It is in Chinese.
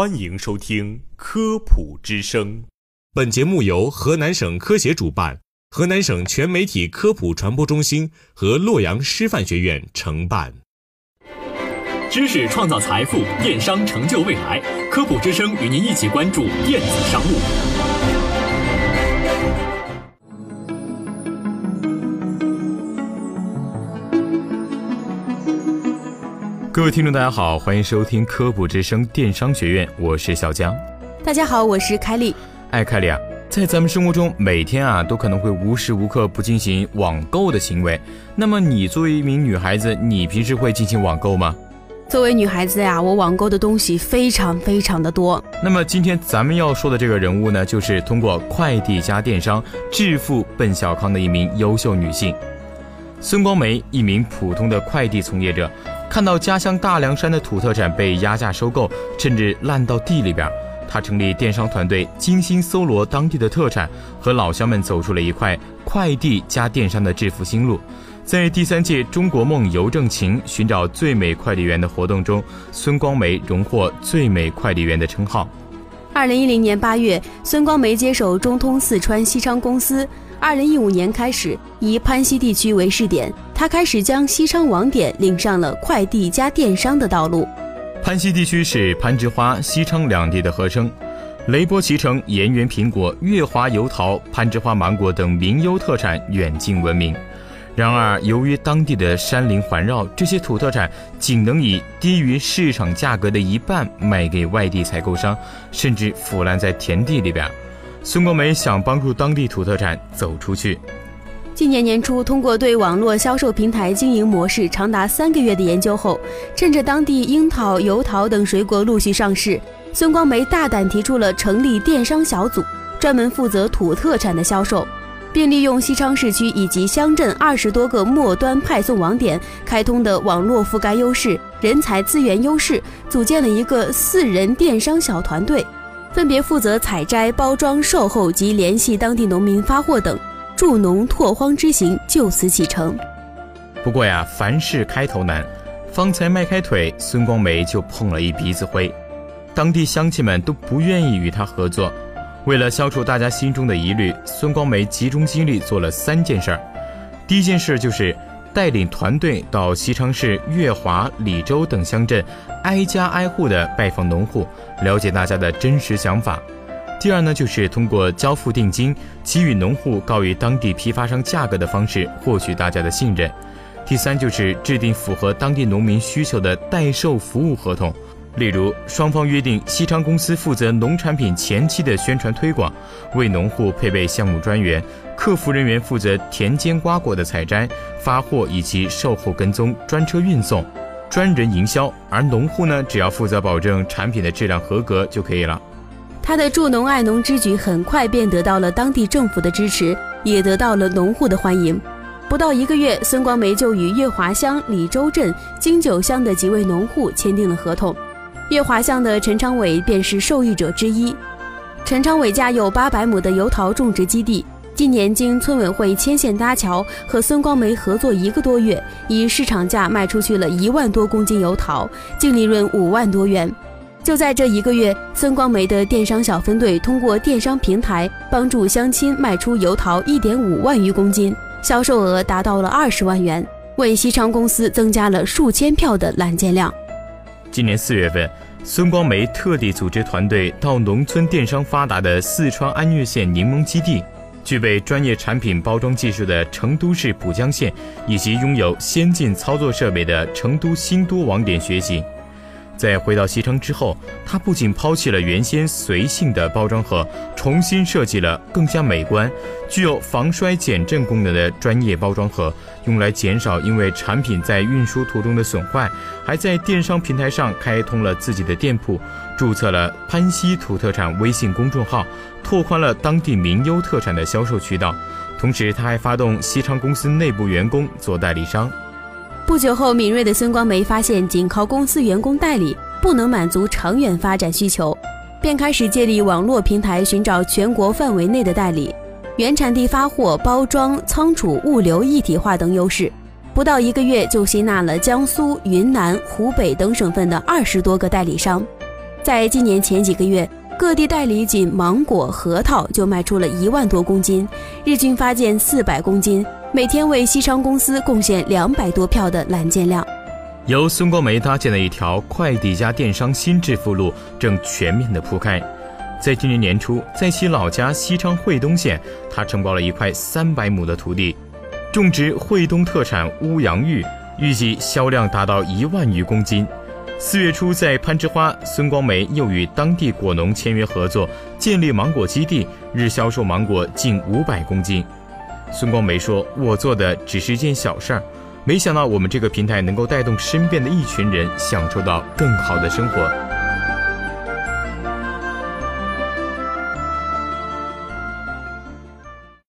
欢迎收听《科普之声》。本节目由河南省科协主办，河南省全媒体科普传播中心和洛阳师范学院承办。知识创造财富，电商成就未来。科普之声与您一起关注电子商务。各位听众，大家好，欢迎收听科普之声电商学院，我是小江。大家好，我是凯丽。哎，凯丽啊，在咱们生活中，每天啊都可能会无时无刻不进行网购的行为。那么，你作为一名女孩子，你平时会进行网购吗？作为女孩子呀，我网购的东西非常非常的多。那么，今天咱们要说的这个人物呢，就是通过快递加电商致富奔小康的一名优秀女性——孙光梅，一名普通的快递从业者。看到家乡大凉山的土特产被压价收购，甚至烂到地里边，他成立电商团队，精心搜罗当地的特产，和老乡们走出了一块快递加电商的致富新路。在第三届中国梦邮政情寻找最美快递员的活动中，孙光梅荣获最美快递员的称号。二零一零年八月，孙光梅接手中通四川西昌公司。二零一五年开始，以潘西地区为试点，他开始将西昌网点领上了快递加电商的道路。潘西地区是攀枝花、西昌两地的合称，雷波脐橙、盐源苹果、月华油桃、攀枝花芒果等名优特产远近闻名。然而，由于当地的山林环绕，这些土特产仅能以低于市场价格的一半卖给外地采购商，甚至腐烂在田地里边。孙国梅想帮助当地土特产走出去。今年年初，通过对网络销售平台经营模式长达三个月的研究后，趁着当地樱桃、油桃等水果陆续上市，孙光梅大胆提出了成立电商小组，专门负责土特产的销售，并利用西昌市区以及乡镇二十多个末端派送网点开通的网络覆盖优势、人才资源优势，组建了一个四人电商小团队。分别负责采摘、包装、售后及联系当地农民发货等，助农拓荒之行就此启程。不过呀，凡事开头难，方才迈开腿，孙光梅就碰了一鼻子灰。当地乡亲们都不愿意与他合作。为了消除大家心中的疑虑，孙光梅集中精力做了三件事儿。第一件事就是。带领团队到西昌市月华、李州等乡镇，挨家挨户的拜访农户，了解大家的真实想法。第二呢，就是通过交付定金、给予农户高于当地批发商价格的方式，获取大家的信任。第三就是制定符合当地农民需求的代售服务合同。例如，双方约定西昌公司负责农产品前期的宣传推广，为农户配备项目专员，客服人员负责田间瓜果的采摘、发货以及售后跟踪、专车运送、专人营销，而农户呢，只要负责保证产品的质量合格就可以了。他的助农爱农之举很快便得到了当地政府的支持，也得到了农户的欢迎。不到一个月，孙光梅就与月华乡李州镇金九乡的几位农户签订了合同。月华乡的陈昌伟便是受益者之一。陈昌伟家有八百亩的油桃种植基地，今年经村委会牵线搭桥，和孙光梅合作一个多月，以市场价卖出去了一万多公斤油桃，净利润五万多元。就在这一个月，孙光梅的电商小分队通过电商平台帮助乡亲卖出油桃一点五万余公斤，销售额达到了二十万元，为西昌公司增加了数千票的揽件量。今年四月份，孙光梅特地组织团队到农村电商发达的四川安岳县柠檬基地，具备专业产品包装技术的成都市浦江县，以及拥有先进操作设备的成都新都网点学习。在回到西昌之后，他不仅抛弃了原先随性的包装盒，重新设计了更加美观、具有防摔减震功能的专业包装盒，用来减少因为产品在运输途中的损坏。还在电商平台上开通了自己的店铺，注册了潘西土特产微信公众号，拓宽了当地名优特产的销售渠道。同时，他还发动西昌公司内部员工做代理商。不久后，敏锐的孙光梅发现，仅靠公司员工代理不能满足长远发展需求，便开始借力网络平台寻找全国范围内的代理，原产地发货、包装、仓储、物流一体化等优势。不到一个月，就吸纳了江苏、云南、湖北等省份的二十多个代理商。在今年前几个月，各地代理仅芒果、核桃就卖出了一万多公斤，日均发件四百公斤，每天为西昌公司贡献两百多票的揽件量。由孙光梅搭建的一条快递加电商新致富路正全面的铺开。在今年年初，在其老家西昌惠东县，他承包了一块三百亩的土地，种植惠东特产乌洋芋，预计销量达到一万余公斤。四月初，在攀枝花，孙光梅又与当地果农签约合作，建立芒果基地，日销售芒果近五百公斤。孙光梅说：“我做的只是一件小事儿。”没想到我们这个平台能够带动身边的一群人享受到更好的生活。